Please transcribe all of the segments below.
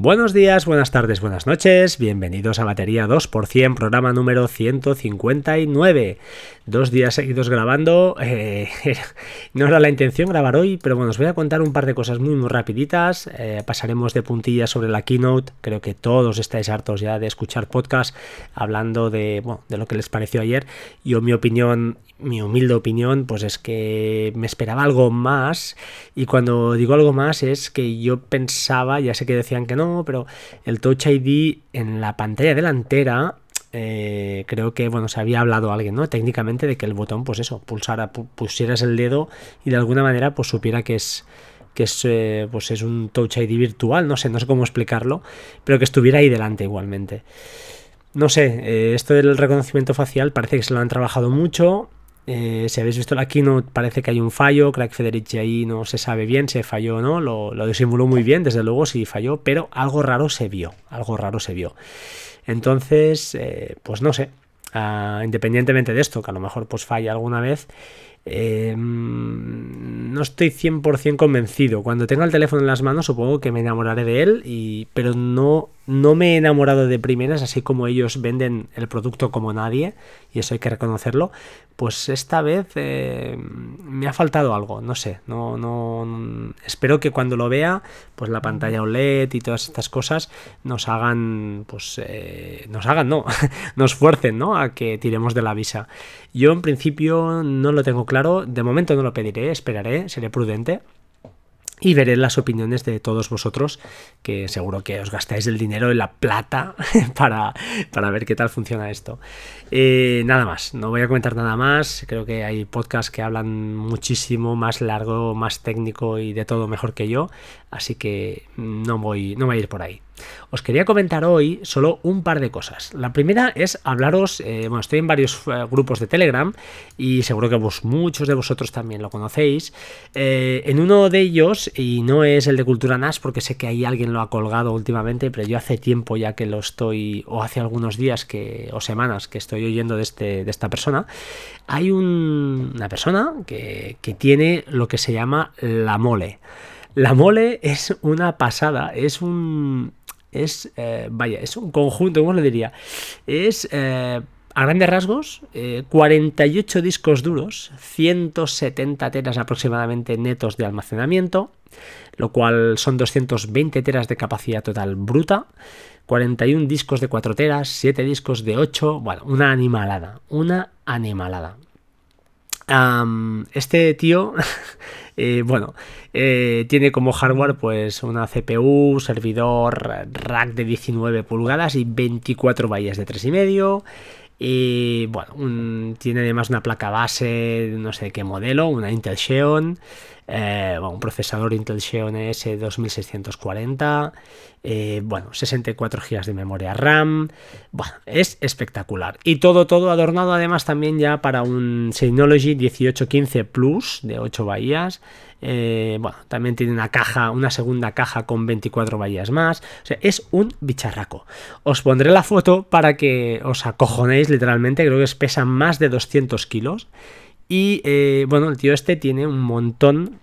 Buenos días, buenas tardes, buenas noches, bienvenidos a Batería 2%, programa número 159. Dos días seguidos grabando, eh, no era la intención grabar hoy, pero bueno, os voy a contar un par de cosas muy muy rapiditas, eh, pasaremos de puntillas sobre la keynote, creo que todos estáis hartos ya de escuchar podcast hablando de, bueno, de lo que les pareció ayer, yo mi opinión mi humilde opinión, pues es que me esperaba algo más. Y cuando digo algo más es que yo pensaba, ya sé que decían que no, pero el Touch ID en la pantalla delantera. Eh, creo que bueno se había hablado alguien no técnicamente de que el botón pues eso pulsara pusieras el dedo y de alguna manera pues supiera que es que es, eh, pues es un Touch ID virtual, no sé, no sé cómo explicarlo, pero que estuviera ahí delante igualmente. No sé, eh, esto del reconocimiento facial parece que se lo han trabajado mucho. Eh, si habéis visto la keynote, parece que hay un fallo. Craig Federici ahí no se sabe bien si falló o no. Lo, lo disimuló muy bien, desde luego, si falló, pero algo raro se vio. Algo raro se vio. Entonces, eh, pues no sé. Ah, independientemente de esto, que a lo mejor pues falla alguna vez, eh, no estoy 100% convencido. Cuando tenga el teléfono en las manos, supongo que me enamoraré de él, y, pero no, no me he enamorado de primeras, así como ellos venden el producto como nadie, y eso hay que reconocerlo. Pues esta vez eh, me ha faltado algo, no sé. No, no, espero que cuando lo vea, pues la pantalla OLED y todas estas cosas nos hagan, pues, eh, nos hagan, no, nos fuercen, ¿no? A que tiremos de la visa. Yo en principio no lo tengo claro, de momento no lo pediré, esperaré, seré prudente y veré las opiniones de todos vosotros, que seguro que os gastáis el dinero en la plata para, para ver qué tal funciona esto. Eh, nada más, no voy a comentar nada más, creo que hay podcasts que hablan muchísimo más largo, más técnico y de todo mejor que yo, así que no voy, no voy a ir por ahí. Os quería comentar hoy solo un par de cosas. La primera es hablaros, eh, bueno, estoy en varios eh, grupos de Telegram y seguro que muchos de vosotros también lo conocéis. Eh, en uno de ellos, y no es el de Cultura NAS porque sé que ahí alguien lo ha colgado últimamente, pero yo hace tiempo ya que lo estoy, o hace algunos días que, o semanas que estoy oyendo de, este, de esta persona, hay una persona que, que tiene lo que se llama la mole. La mole es una pasada, es un, es, eh, vaya, es un conjunto, ¿cómo lo diría? Es, eh, a grandes rasgos, 48 eh, discos duros, 170 teras aproximadamente netos de almacenamiento, lo cual son 220 teras de capacidad total bruta, 41 discos de 4 teras, 7 discos de 8, bueno, una animalada, una animalada. este tío Eh, bueno, eh, tiene como hardware pues una CPU, servidor rack de 19 pulgadas y 24 bahías de 3,5. Y bueno, tiene además una placa base, no sé qué modelo, una Intel Xeon, eh, un procesador Intel Xeon S2640, eh, bueno, 64 GB de memoria RAM, bueno, es espectacular. Y todo, todo adornado además también ya para un Synology 1815 Plus de 8 bahías. Eh, bueno, también tiene una caja, una segunda caja con 24 bahías más. Es un bicharraco. Os pondré la foto para que os acojonéis literalmente. Creo que pesa más de 200 kilos. Y eh, bueno, el tío este tiene un montón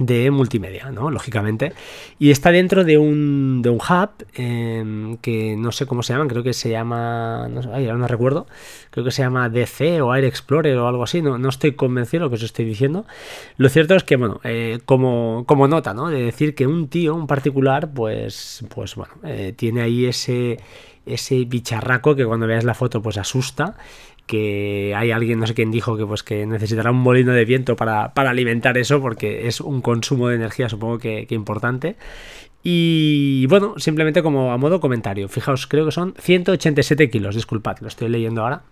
de multimedia, ¿no? Lógicamente. Y está dentro de un, de un hub em, que no sé cómo se llama, creo que se llama, no, ay, ahora no recuerdo, creo que se llama DC o Air Explorer o algo así, no, no estoy convencido de lo que os estoy diciendo. Lo cierto es que, bueno, eh, como, como nota, ¿no? De decir que un tío, un particular, pues, pues bueno, eh, tiene ahí ese ese bicharraco que cuando veas la foto pues asusta que hay alguien, no sé quién dijo, que pues que necesitará un molino de viento para, alimentar eso, porque es un consumo de energía, supongo que, importante. Y bueno, simplemente como a modo comentario, fijaos, creo que son 187 kilos, disculpad, lo estoy leyendo ahora.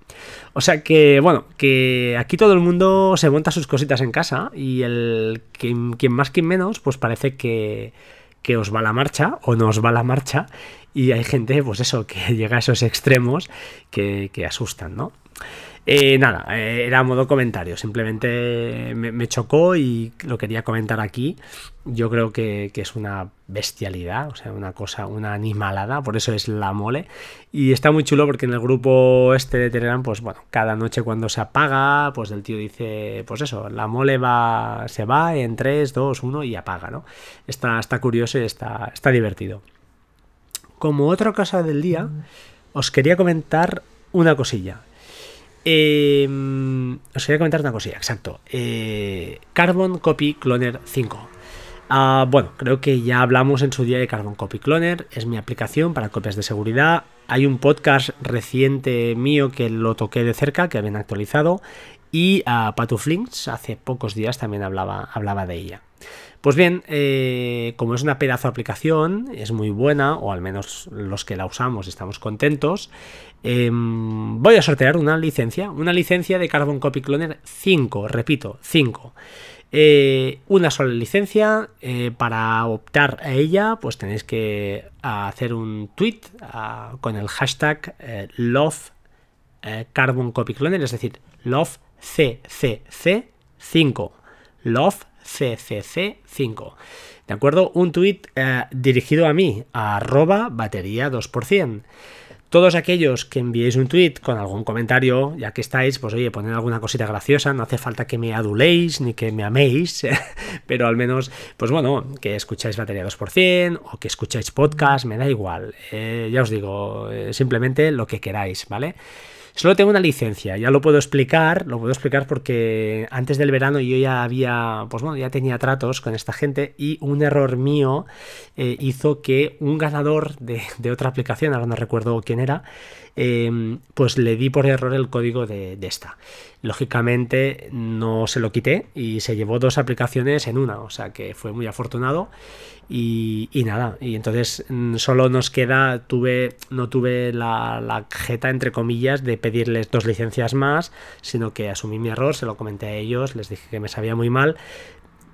O sea que, bueno, que aquí todo el mundo se monta sus cositas en casa y el quien, más, quien menos, pues parece que, que os va la marcha o no os va la marcha y hay gente, pues eso, que llega a esos extremos que, que asustan, ¿no? Eh, nada, eh, era modo comentario, simplemente me, chocó y lo quería comentar aquí. Yo creo que, es una bestialidad, o sea, una cosa, una animalada, por eso es la mole. Y está muy chulo porque en el grupo este de Telegram, pues bueno, cada noche cuando se apaga, pues el tío dice, pues eso, la mole va, se va en 3, 2, 1 y apaga, ¿no? Está, está curioso y está, está divertido. como otra cosa del día, os quería comentar una cosilla. Em, os quería comentar una cosilla, exacto. Eh, Carbon Copy Cloner 5. Ah, bueno, creo que ya hablamos en su día de Carbon Copy Cloner, es mi aplicación para copias de seguridad. Hay un podcast reciente mío que lo toqué de cerca, que habían actualizado, y a Patuflinks hace pocos días también hablaba, hablaba de ella. Pues bien, eh, como es una pedazo de aplicación, es muy buena, o al menos los que la usamos estamos contentos, em, voy a sortear una licencia, una licencia de Carbon Copy Cloner 5, repito, 5. Eh, una sola licencia, eh, para optar a ella, pues tenéis que hacer un tweet con el hashtag love carbon copy cloner, es decir, love CCC5. Love CCC5. ¿De acuerdo? Un tweet eh, dirigido a mí, arroba batería 2%. Todos aquellos que enviéis un tweet con algún comentario, ya que estáis, pues oye, poned alguna cosita graciosa, no hace falta que me aduléis ni que me améis, pero al menos, pues bueno, que escucháis batería 2% o que escucháis podcast, me da igual. Eh, ya os digo, eh, simplemente lo que queráis, ¿vale? Solo tengo una licencia, ya lo puedo explicar, lo puedo explicar porque antes del verano yo ya había, pues bueno, ya tenía tratos con esta gente y un error mío eh, hizo que un ganador de, otra aplicación, ahora no recuerdo quién era, em, pues le di por error el código de, esta. Lógicamente no se lo quité y se llevó dos aplicaciones en una, o sea que fue muy afortunado y, nada, y entonces mm, solo nos queda, tuve, no tuve la, la jeta, entre comillas, de pedirles dos licencias más, sino que asumí mi error, se lo comenté a ellos, les dije que me sabía muy mal,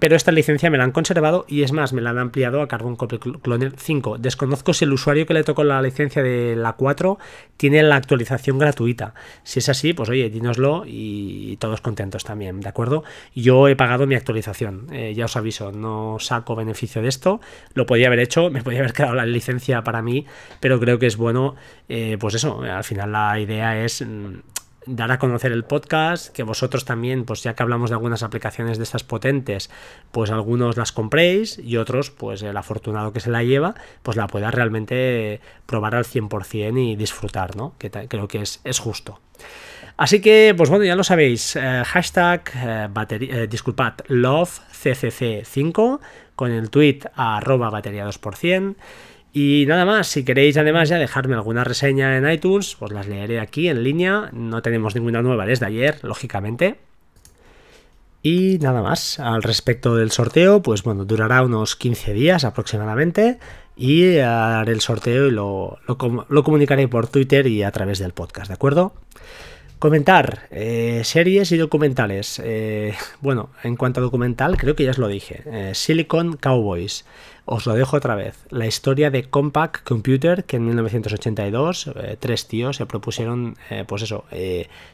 pero esta licencia me la han conservado y es más, me la han ampliado a Carbon Copy Cloner 5. Desconozco si el usuario que le tocó la licencia de la 4 tiene la actualización gratuita. Si es así, pues oye, dínoslo y todos contentos también, ¿de acuerdo? Yo he pagado mi actualización, eh, ya os aviso, no saco beneficio de esto, lo podía haber hecho, me podía haber quedado la licencia para mí, pero creo que es bueno, eh, pues eso, al final la idea es mm, dar a conocer el podcast, que vosotros también, pues ya que hablamos de algunas aplicaciones de estas potentes, pues algunos las compréis y otros, pues el afortunado que se la lleva, pues la pueda realmente probar al 100% y disfrutar, ¿no? Que creo que es, es justo. Así que, pues bueno, ya lo sabéis, eh, hashtag, eh, eh, disculpad, lovecc5 con el tweet arroba batería 2%. Y nada más, si queréis además ya dejarme alguna reseña en iTunes, pues las leeré aquí en línea. No tenemos ninguna nueva desde ayer, lógicamente. Y nada más, al respecto del sorteo, pues bueno, durará unos 15 días aproximadamente y haré el sorteo y lo, lo, comunicaré por Twitter y a través del podcast, ¿de acuerdo? Comentar, eh, series y documentales. Eh, bueno, en cuanto a documental, creo que ya os lo dije. Eh, Silicon Cowboys. Os lo dejo otra vez. La historia de Compaq Computer, que en 1982 eh, tres tíos se propusieron, pues eso,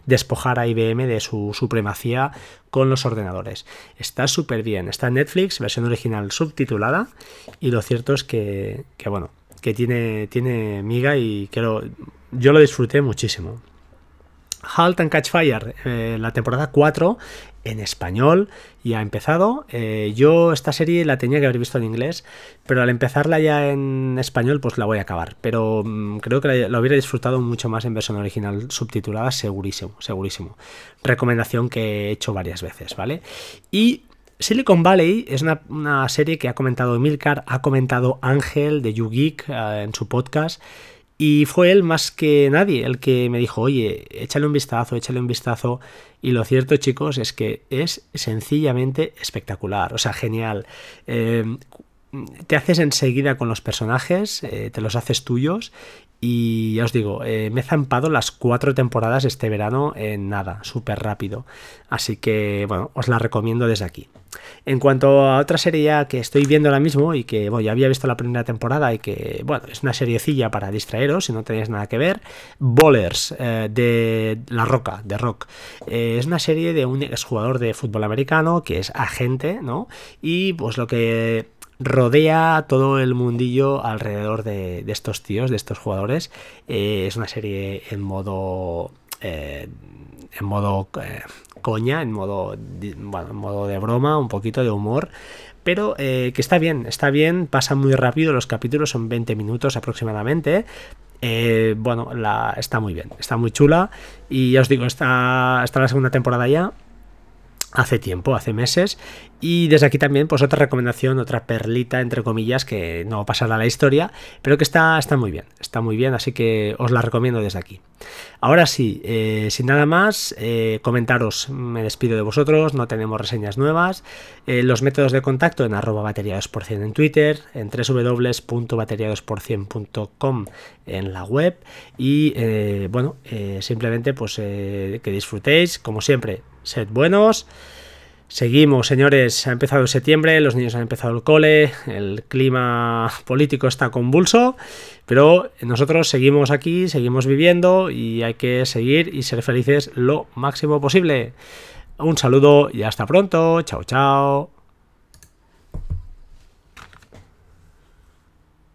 despojar a IBM de su supremacía con los ordenadores. Está súper bien. Está en Netflix, versión original subtitulada. Y lo cierto es que, que bueno, que tiene, tiene miga y quiero, yo lo disfruté muchísimo. Halt and Catch Fire, eh, la temporada 4 en español y ha empezado. Eh, yo esta serie la tenía que haber visto en inglés, pero al empezarla ya en español pues la voy a acabar. Pero mm, creo que la, hubiera disfrutado mucho más en versión original subtitulada, segurísimo, segurísimo. Recomendación que he hecho varias veces, ¿vale? Y Silicon Valley es una, serie que ha comentado Milcar, ha comentado Ángel de YouGeek eh, en su podcast y fue él más que nadie el que me dijo, oye, échale un vistazo, échale un vistazo. Y lo cierto, chicos, es que es sencillamente espectacular, o sea, genial. Eh, te haces enseguida con los personajes, eh, te los haces tuyos y ya os digo, eh, me he zampado las cuatro temporadas este verano en nada, súper rápido. Así que, bueno, os la recomiendo desde aquí. En cuanto a otra serie ya que estoy viendo ahora mismo y que, bueno, ya había visto la primera temporada y que, bueno, es una seriecilla para distraeros si no tenéis nada que ver, Bowlers eh, de La Roca, de Rock. Eh, es una serie de un exjugador de fútbol americano que es agente, ¿no? Y pues lo que rodea todo el mundillo alrededor de, estos tíos, de estos jugadores. Eh, es una serie en modo... Eh, en modo coña, en modo, bueno, en modo de broma, un poquito de humor, pero que está bien, está bien, pasa muy rápido, los capítulos son 20 minutos aproximadamente, eh, bueno, está muy bien, está muy chula. Y ya os digo, está, está la segunda temporada ya hace tiempo, hace meses. Y desde aquí también, pues otra recomendación, otra perlita, entre comillas, que no pasará a la historia, pero que está, está muy bien, está muy bien, así que os la recomiendo desde aquí. Ahora sí, eh, sin nada más, eh, comentaros, me despido de vosotros, no tenemos reseñas nuevas. Eh, los métodos de contacto en arroba batería 2% en Twitter, en www.bateria2%.com en la web y bueno, simplemente pues que disfrutéis, como siempre, sed buenos. Seguimos, señores, ha empezado septiembre, los niños han empezado el cole, el clima político está convulso, pero nosotros seguimos aquí, seguimos viviendo y hay que seguir y ser felices lo máximo posible. Un saludo y hasta pronto, chao chao.